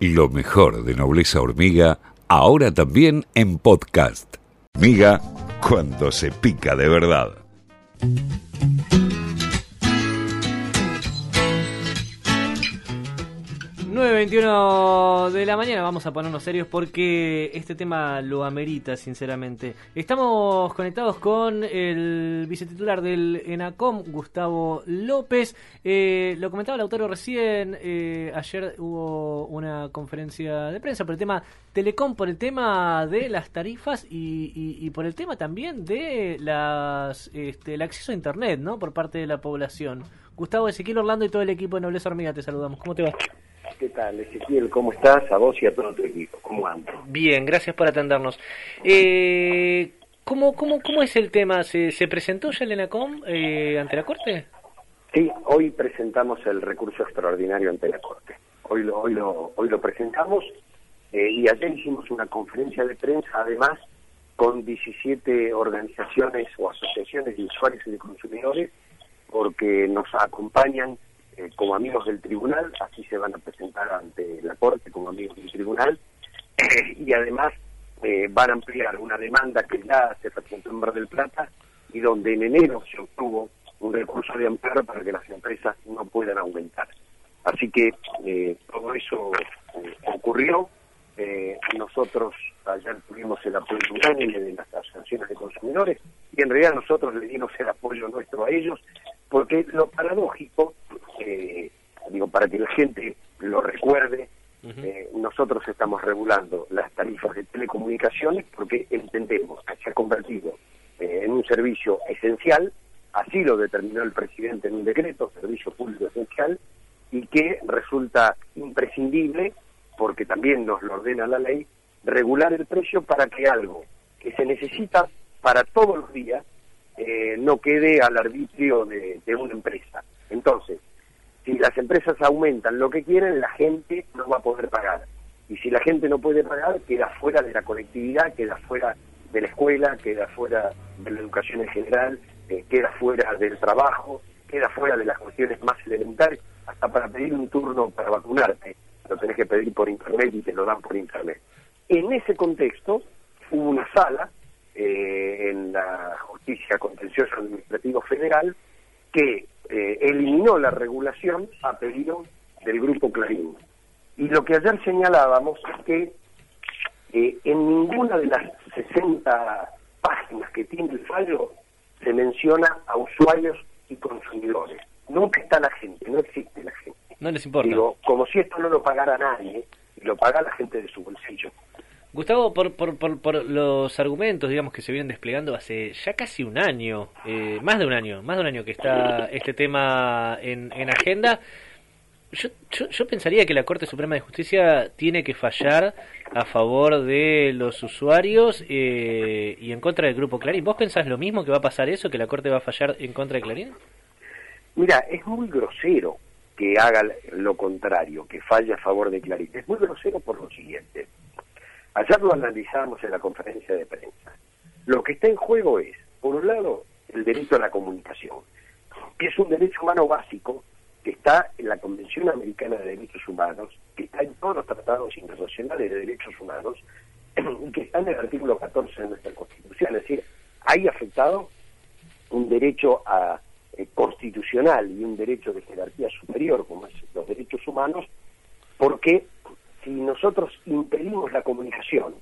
Lo mejor de Nobleza Hormiga, ahora también en podcast. Miga, cuando se pica de verdad. 9.21 de la mañana, vamos a ponernos serios porque este tema lo amerita, sinceramente. Estamos conectados con el vicetitular del ENACOM, Gustavo López. Eh, lo comentaba el autor recién, eh, ayer hubo una conferencia de prensa por el tema Telecom, por el tema de las tarifas y, por el tema también de las este, el acceso a Internet ¿no? por parte de la población. Gustavo Ezequiel Orlando y todo el equipo de Nobleza Hormiga, te saludamos. ¿Cómo te va? ¿Qué tal, Ezequiel? ¿Cómo estás? A vos y a todo tu equipo. ¿Cómo andas? Bien, gracias por atendernos. Eh, ¿cómo, cómo, ¿Cómo es el tema? ¿Se, se presentó ya el ENACOM eh, ante la Corte? Sí, hoy presentamos el recurso extraordinario ante la Corte. Hoy lo, hoy lo, hoy lo presentamos eh, y ayer hicimos una conferencia de prensa, además, con 17 organizaciones o asociaciones de usuarios y de consumidores, porque nos acompañan eh, como amigos del tribunal, así se van a presentar ante la Corte como amigos del tribunal, y además eh, van a ampliar una demanda que ya se presentó en Mar del Plata y donde en enero se obtuvo un recurso de amparo para que las empresas no puedan aumentar. Así que eh, todo eso ocurrió. Nosotros ayer tuvimos el apoyo unánime de las asociaciones de consumidores y en realidad nosotros le dimos el apoyo nuestro a ellos porque lo paradójico eh, digo, para que la gente lo recuerde, eh, nosotros estamos regulando las tarifas de telecomunicaciones porque entendemos que se ha convertido eh, en un servicio esencial, así lo determinó el presidente en un decreto, servicio público esencial, y que resulta imprescindible, porque también nos lo ordena la ley, regular el precio para que algo que se necesita para todos los días eh, no quede al arbitrio de, una empresa. Entonces, si las empresas aumentan lo que quieren, la gente no va a poder pagar. Y si la gente no puede pagar, queda fuera de la colectividad, queda fuera de la escuela, queda fuera de la educación en general, eh, queda fuera del trabajo, queda fuera de las cuestiones más elementales, hasta para pedir un turno para vacunarte, lo tenés que pedir por internet y te lo dan por internet. En ese contexto, hubo una sala eh, en la Justicia Contenciosa Administrativo Federal que eh, eliminó la regulación a pedido del Grupo Clarín. Y lo que ayer señalábamos es que eh, en ninguna de las 60 páginas que tiene el fallo se menciona a usuarios y consumidores. Nunca está la gente, no existe la gente. No les importa. Digo, como si esto no lo pagara nadie, lo paga la gente de su bolsillo. Gustavo, por, por, por, los argumentos, digamos, que se vienen desplegando hace ya casi un año, eh, más de un año, más de un año que está este tema en, en agenda, yo, yo, pensaría que la Corte Suprema de Justicia tiene que fallar a favor de los usuarios eh, y en contra del Grupo Clarín. ¿Vos pensás lo mismo que va a pasar eso, que la Corte va a fallar en contra de Clarín? Mira, es muy grosero que haga lo contrario, que falle a favor de Clarín. Es muy grosero por lo siguiente. Ayer lo analizamos en la conferencia de prensa. Lo que está en juego es, por un lado, el derecho a la comunicación, que es un derecho humano básico que está en la Convención Americana de Derechos Humanos, que está en todos los tratados internacionales de derechos humanos y que está en el artículo 14 de nuestra Constitución. Es decir, hay afectado un derecho a, eh, constitucional y un derecho de jerarquía superior, como es los derechos humanos, porque si nosotros impedimos la comunicación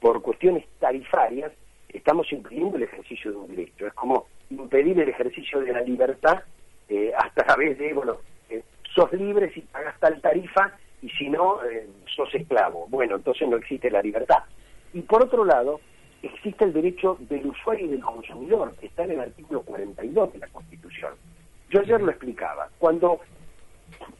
por cuestiones tarifarias, estamos impidiendo el ejercicio de un derecho. Es como impedir el ejercicio de la libertad eh, a través de, bueno, eh, sos libre si pagas tal tarifa y si no, eh, sos esclavo. Bueno, entonces no existe la libertad. Y por otro lado, existe el derecho del usuario y del consumidor, que está en el artículo 42 de la Constitución. Yo ayer lo explicaba. Cuando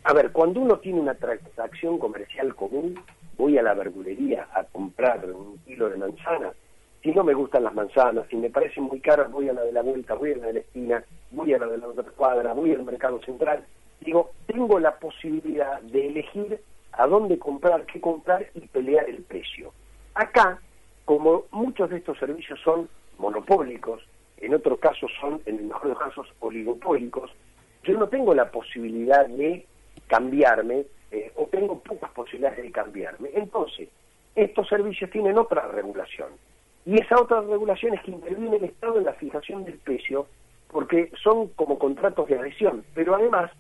a ver, cuando uno tiene una transacción comercial común, voy a la verdulería a comprar un kilo de manzanas. Si no me gustan las manzanas, si me parecen muy caras, voy a la de la vuelta, voy a la de la esquina, voy a la de la otra cuadra, voy al mercado central. Digo, tengo la posibilidad de elegir a dónde comprar, qué comprar y pelear el precio. Acá, como muchos de estos servicios son monopólicos, en otros casos son, en el mejor de los casos, oligopólicos, yo no tengo la posibilidad de cambiarme eh, o tengo pocas posibilidades de cambiarme. Entonces, estos servicios tienen otra regulación. Y esa otra regulación es que interviene el Estado en la fijación del precio, porque son como contratos de adhesión, pero además,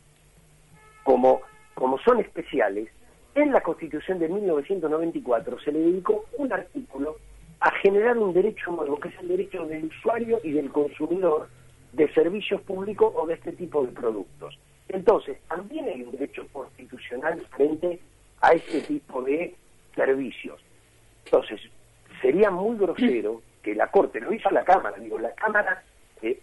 como, como son especiales, en la Constitución de 1994 se le dedicó un artículo a generar un derecho nuevo, que es el derecho del usuario y del consumidor de servicios públicos o de este tipo de productos. Entonces, también hay un derecho constitucional frente a este tipo de servicios. Entonces, sería muy grosero que la Corte, lo hizo la Cámara, digo, la Cámara eh,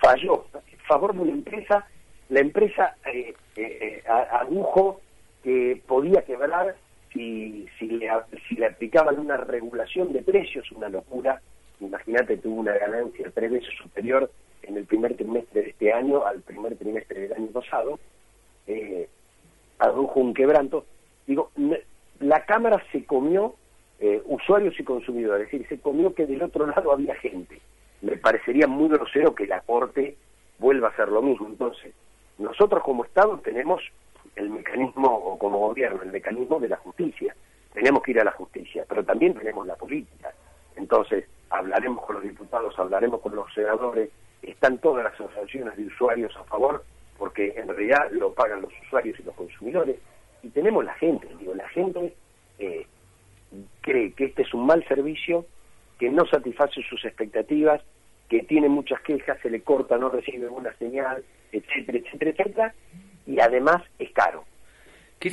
falló en favor de una empresa, la empresa eh, eh, adujo que podía quebrar si, si, le, si le aplicaban una regulación de precios, una locura. Imagínate, tuvo una ganancia tres veces superior en el primer trimestre de este año al primer trimestre del año pasado. Eh, adujo un quebranto. Digo, la Cámara se comió eh, usuarios y consumidores, es decir, se comió que del otro lado había gente. Me parecería muy grosero que la Corte vuelva a hacer lo mismo. Entonces, nosotros como Estado tenemos el mecanismo, o como gobierno, el mecanismo de la justicia. Tenemos que ir a la justicia, pero también tenemos la política. Entonces, hablaremos con los diputados, hablaremos con los senadores, están todas las asociaciones de usuarios a favor, porque en realidad lo pagan los usuarios y los consumidores, y tenemos la gente, digo, la gente eh, cree que este es un mal servicio, que no satisface sus expectativas, que tiene muchas quejas, se le corta, no recibe una señal, etcétera, etcétera, etcétera, y además es caro. ¿Qué,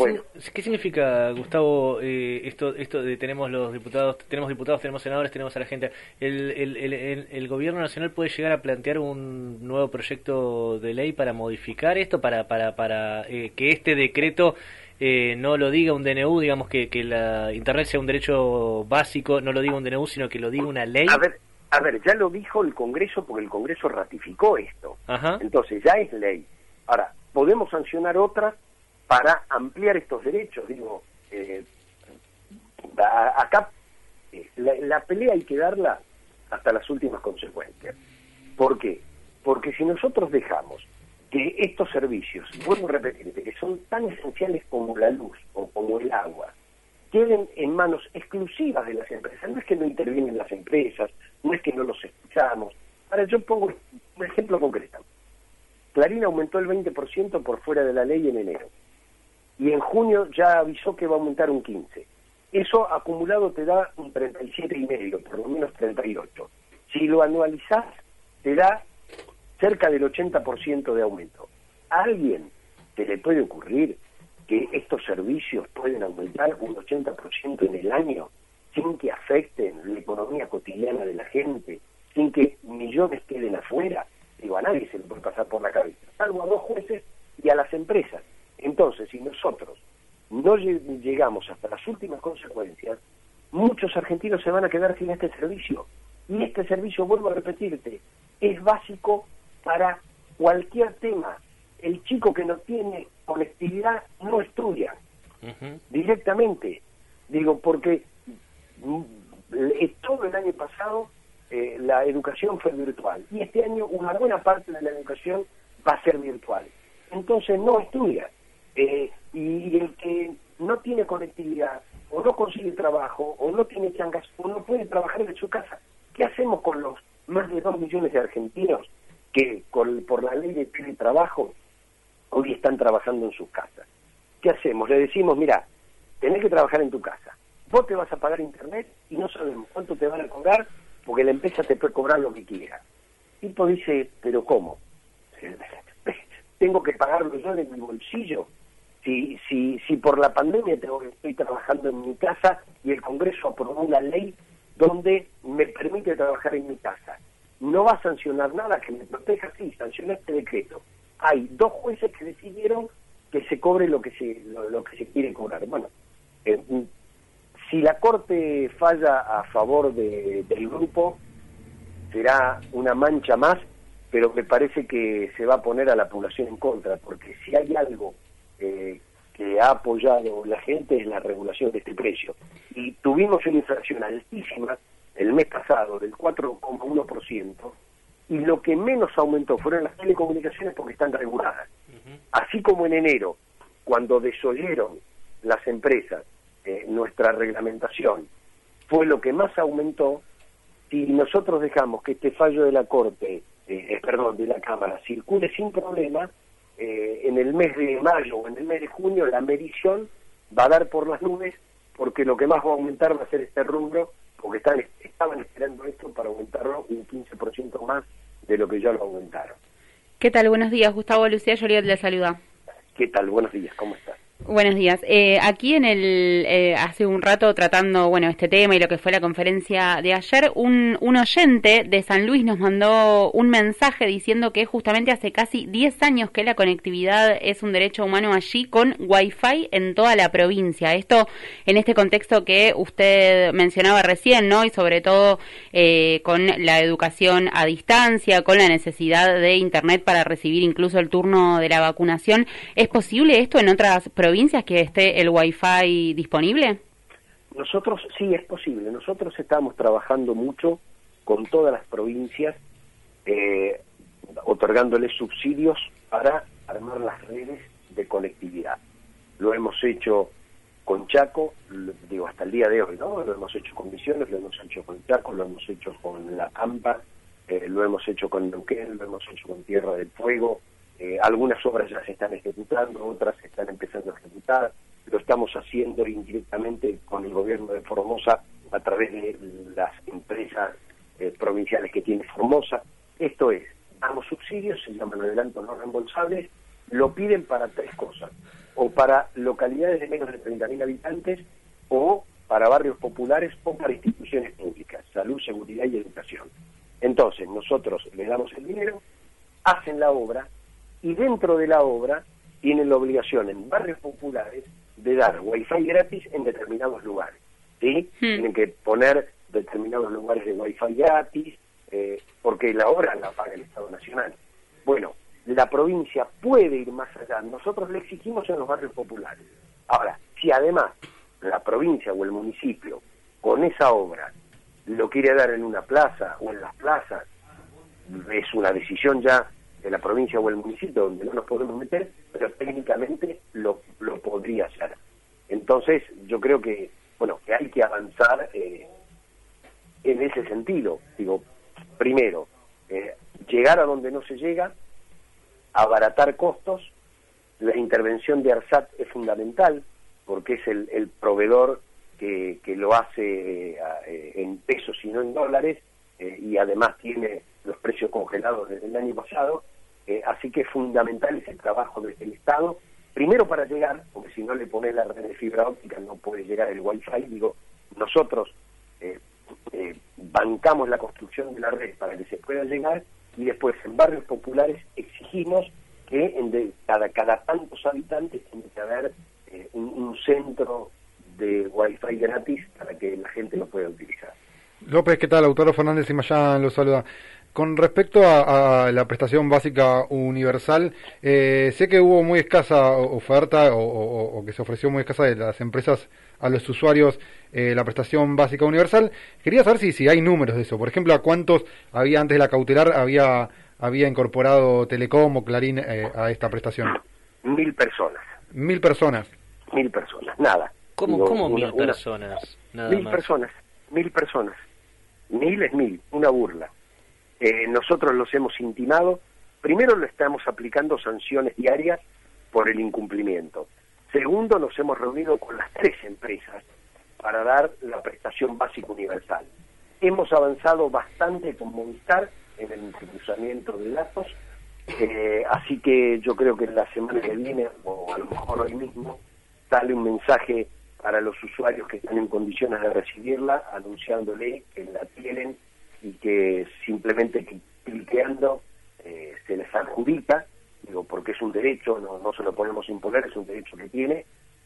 ¿Qué significa, Gustavo, eh, esto, esto de tenemos los diputados, tenemos diputados, tenemos senadores, tenemos a la gente? El, el, el, el, gobierno nacional puede llegar a plantear un nuevo proyecto de ley para modificar esto, para, para, para eh, que este decreto eh, no lo diga un DNU, digamos que, que la Internet sea un derecho básico, no lo diga un DNU, sino que lo diga una ley. A ver, a ver ya lo dijo el Congreso porque el Congreso ratificó esto. Entonces ya es ley. Ahora, podemos sancionar otras para ampliar estos derechos. Digo, eh, acá eh, la, pelea hay que darla hasta las últimas consecuencias. ¿Por qué? Porque si nosotros dejamos que estos servicios, vuelvo a repetirte, que son tan esenciales como la luz o como el agua, queden en manos exclusivas de las empresas. No es que no intervienen las empresas, no es que no los escuchamos. Ahora yo pongo un ejemplo concreto. Clarín aumentó el 20% por fuera de la ley en enero. Y en junio ya avisó que va a aumentar un 15%. Eso acumulado te da un 37,5%, por lo menos 38%. Si lo anualizás, te da cerca del 80% de aumento. ¿A alguien te le puede ocurrir que estos servicios pueden aumentar un 80% en el año sin que afecten la economía cotidiana de la gente, sin que millones queden afuera? Digo, a nadie se le puede pasar por la cabeza, salvo a dos jueces y a las empresas. Entonces, si nosotros no llegamos hasta las últimas consecuencias, muchos argentinos se van a quedar sin este servicio. Y este servicio, vuelvo a repetirte, es básico para cualquier tema. El chico que no tiene conectividad no estudia directamente. Digo, porque mm, todo el año pasado eh, la educación fue virtual y este año una buena parte de la educación va a ser virtual. Entonces no estudia. Eh, y el que no tiene conectividad o no consigue trabajo o no tiene changas o no puede trabajar en su casa, ¿qué hacemos con los más de dos millones de argentinos que por la ley de teletrabajo hoy están trabajando en sus casas? ¿Qué hacemos? Le decimos, mira, tenés que trabajar en tu casa. Vos te vas a pagar internet y no sabemos cuánto te van a cobrar porque la empresa te puede cobrar lo que quiera. El tipo dice, pero ¿cómo? Tengo que pagarlo yo de mi bolsillo. Si, si, si por la pandemia tengo, estoy trabajando en mi casa y el Congreso aprobó una ley donde me permite trabajar en mi casa, no va a sancionar nada que me proteja, sí, sanciona este decreto. Hay dos jueces que decidieron que se cobre lo que se, lo, que se quiere cobrar. Bueno, eh, si la Corte falla a favor del grupo, será una mancha más, pero me parece que se va a poner a la población en contra, porque si hay algo eh, que ha apoyado la gente es la regulación de este precio. Y tuvimos una inflación altísima el mes pasado del 4,1%, y lo que menos aumentó fueron las telecomunicaciones porque están reguladas. Así como en enero, cuando desoyeron las empresas, eh, nuestra reglamentación, fue lo que más aumentó, si nosotros dejamos que este fallo de la Corte, eh, perdón, de la Cámara, circule sin problema, en el mes de mayo o en el mes de junio la medición va a dar por las nubes porque lo que más va a aumentar va a ser este rubro, porque están, estaban esperando esto para aumentarlo un 15% más de lo que ya lo aumentaron. ¿Qué tal? Buenos días, Gustavo Lucía Lloriot le saluda. ¿Qué tal? Buenos días, ¿cómo estás? Buenos días. Eh, aquí en el eh, hace un rato tratando bueno este tema y lo que fue la conferencia de ayer, un, un oyente de San Luis nos mandó un mensaje diciendo que justamente hace casi 10 años que la conectividad es un derecho humano allí con Wi-Fi en toda la provincia. Esto en este contexto que usted mencionaba recién, ¿no? Y sobre todo eh, con la educación a distancia, con la necesidad de Internet para recibir incluso el turno de la vacunación. ¿Es posible esto en otras provincias? Que esté el Wi-Fi disponible? Nosotros sí es posible. Nosotros estamos trabajando mucho con todas las provincias, eh, otorgándoles subsidios para armar las redes de conectividad. Lo hemos hecho con Chaco, digo hasta el día de hoy, ¿no? Lo hemos hecho con Misiones, lo hemos hecho con Chaco, lo hemos hecho con La Pampa, eh, lo hemos hecho con Neuquén, lo hemos hecho con Tierra del Fuego, eh, algunas obras ya se están ejecutando, otras se están empezando a ejecutar. Lo estamos haciendo indirectamente con el gobierno de Formosa a través de las empresas eh, provinciales que tiene Formosa. Esto es, damos subsidios, se llaman adelantos no reembolsables, lo piden para tres cosas, o para localidades de menos de 30.000 habitantes, o para barrios populares, o para instituciones públicas, salud, seguridad y educación. Entonces, nosotros le damos el dinero, hacen la obra, y dentro de la obra tienen la obligación en barrios populares de dar wifi gratis en determinados lugares. ¿sí? Hmm. Tienen que poner determinados lugares de wifi gratis, eh, porque la obra la paga el Estado Nacional. Bueno, la provincia puede ir más allá. Nosotros le exigimos en los barrios populares. Ahora, si además la provincia o el municipio con esa obra lo quiere dar en una plaza o en las plazas, es una decisión ya de la provincia o el municipio donde no nos podemos meter, pero técnicamente lo, lo podría hacer. Entonces, yo creo que, bueno, que hay que avanzar eh, en ese sentido. Digo, primero, eh, llegar a donde no se llega, abaratar costos, la intervención de ARSAT es fundamental, porque es el, proveedor que, que, lo hace eh, en pesos y no en dólares, y además tiene los precios congelados desde el año pasado, eh, así que es fundamental ese trabajo desde el Estado, primero para llegar, porque si no le pones la red de fibra óptica no puede llegar el Wi-Fi, digo, nosotros eh, eh, bancamos la construcción de la red para que se pueda llegar y después en barrios populares exigimos que en cada, cada tantos habitantes tiene que haber un, un centro de Wi-Fi gratis para que la gente lo pueda utilizar. López, ¿qué tal? Autor Fernández y Mayán lo saluda. Con respecto a, la prestación básica universal, eh, sé que hubo muy escasa oferta o, que se ofreció muy escasa de las empresas a los usuarios eh, la prestación básica universal. Quería saber si, si hay números de eso. Por ejemplo, ¿a cuántos había antes de la cautelar había, había incorporado Telecom o Clarín eh, a esta prestación? Mil personas. Mil personas. Mil personas, nada. ¿Cómo, cómo mil personas? mil personas, mil personas. Mil es mil, una burla. Eh, nosotros los hemos intimado. Primero, lo estamos aplicando sanciones diarias por el incumplimiento. Segundo, nos hemos reunido con las tres empresas para dar la prestación básica universal. Hemos avanzado bastante con Movistar en el cruzamiento de datos, eh, así que yo creo que la semana que viene, o a lo mejor hoy mismo, sale un mensaje para los usuarios que están en condiciones de recibirla, anunciándole que la tienen y que simplemente cliqueando eh, se les adjudica, digo, porque es un derecho, no, no se lo podemos imponer, es un derecho que tiene,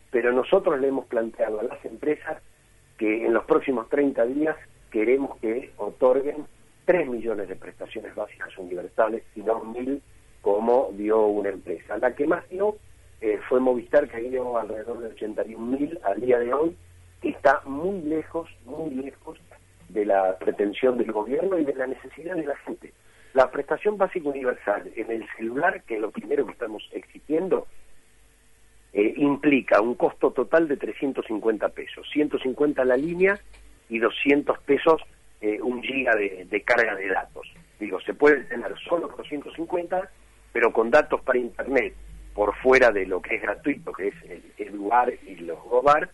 pero nosotros le hemos planteado a las empresas que en los próximos 30 días queremos que otorguen 3 millones de prestaciones básicas universales y no mil como dio una empresa. La que más dio eh, fue Movistar, que dio alrededor de 81 mil al día de hoy, que está muy lejos, muy lejos de la pretensión del gobierno y de la necesidad de la gente. La prestación básica universal en el celular, que es lo primero que estamos exigiendo, eh, implica un costo total de 350 pesos, 150 la línea y 200 pesos eh, un giga de, de, carga de datos. Digo, se puede tener solo por 150, pero con datos para internet por fuera de lo que es gratuito, que es el, el lugar y los GOBAR,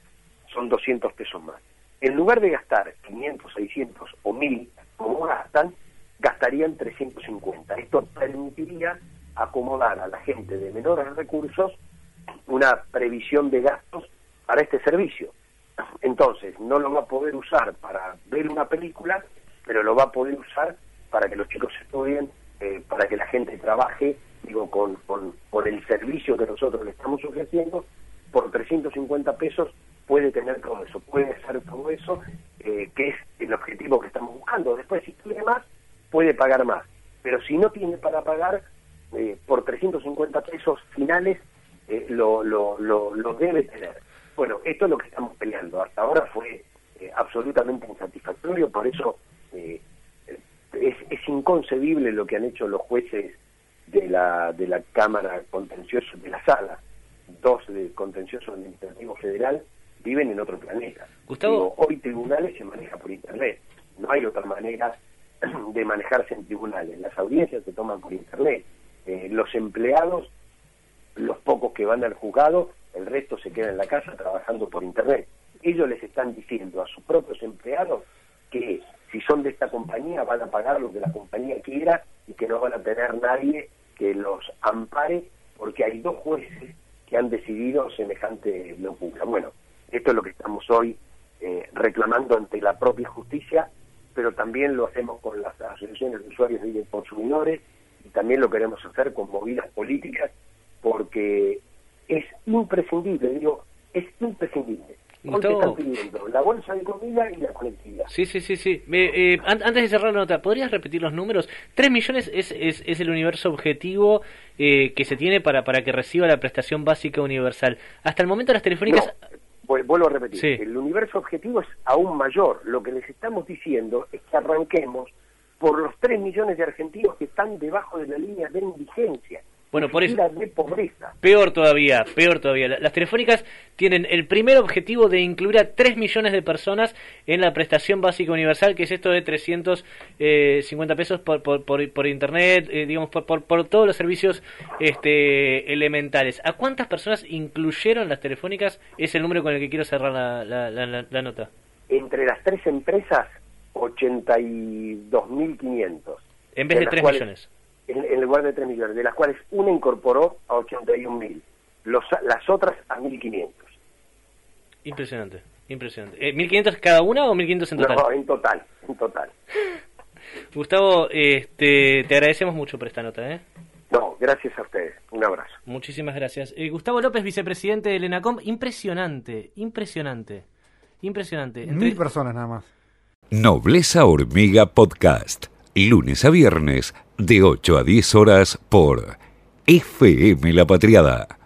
son 200 pesos más. En lugar de gastar 500, 600 o 1000, como gastan, gastarían 350. Esto permitiría acomodar a la gente de menores recursos una previsión de gastos para este servicio. Entonces, no lo va a poder usar para ver una película, pero lo va a poder usar para que los chicos estudien, eh, para que la gente trabaje, digo, con, con, con el servicio que nosotros le estamos ofreciendo, por 350 pesos puede tener todo eso, puede hacer todo eso, eh, que es el objetivo que estamos buscando. Después, si tiene más, puede pagar más. Pero si no tiene para pagar, eh, por 350 pesos finales, eh, lo, lo, lo, lo, debe tener. Bueno, esto es lo que estamos peleando. Hasta ahora fue eh, absolutamente insatisfactorio, por eso eh, es, es inconcebible lo que han hecho los jueces de la, de la Cámara Contencioso, de la Sala, dos de Contencioso Administrativo Federal, viven en otro planeta. Gustavo. Digo, hoy tribunales se maneja por Internet. No hay otra manera de manejarse en tribunales. Las audiencias se toman por Internet. Eh, los empleados, los pocos que van al juzgado, el resto se queda en la casa trabajando por Internet. Ellos les están diciendo a sus propios empleados que si son de esta compañía van a pagar lo que la compañía quiera y que no van a tener nadie que los ampare porque hay dos jueces que han decidido semejante locura. Bueno, esto es lo que estamos hoy eh, reclamando ante la propia justicia, pero también lo hacemos con las asociaciones de usuarios de consumidores y también lo queremos hacer con movidas políticas porque es imprescindible, digo, es imprescindible. Hoy te están pidiendo la bolsa de comida y la conectividad. Sí, sí, sí, sí. Me, eh, an- antes de cerrar la nota, ¿podrías repetir los números? ¿Tres millones es, es, es el universo objetivo eh, que se tiene para, para que reciba la prestación básica universal. Hasta el momento las telefónicas... No, vu- vuelvo a repetir, Sí. el universo objetivo es aún mayor. Lo que les estamos diciendo es que arranquemos por los 3 millones de argentinos que están debajo de la línea de indigencia. Bueno, por eso- de pobreza. Peor todavía, peor todavía. La- Las telefónicas tienen el primer objetivo de incluir a 3 millones de personas en la prestación básica universal, que es esto de 350 pesos por, por, por, por internet, eh, digamos, por, por, por todos los servicios este, elementales. ¿A cuántas personas incluyeron las telefónicas? Es el número con el que quiero cerrar la, la, la, la- la nota. Entre las tres empresas, 82.500. En vez de las 3 cuales- millones. En, en lugar de 3 millones, de las cuales una incorporó a 81.000. Los, las otras a 1.500. Impresionante, impresionante. Eh, ¿1.500 cada una o 1.500 en total? No, en total, en total. Gustavo, este, te agradecemos mucho por esta nota, ¿eh? No, gracias a ustedes. Un abrazo. Muchísimas gracias. Eh, Gustavo López, vicepresidente del ENACOM, impresionante, impresionante, impresionante. Entre- Mil personas nada más. Nobleza Hormiga Podcast. Lunes a viernes de 8 a 10 horas por FM La Patriada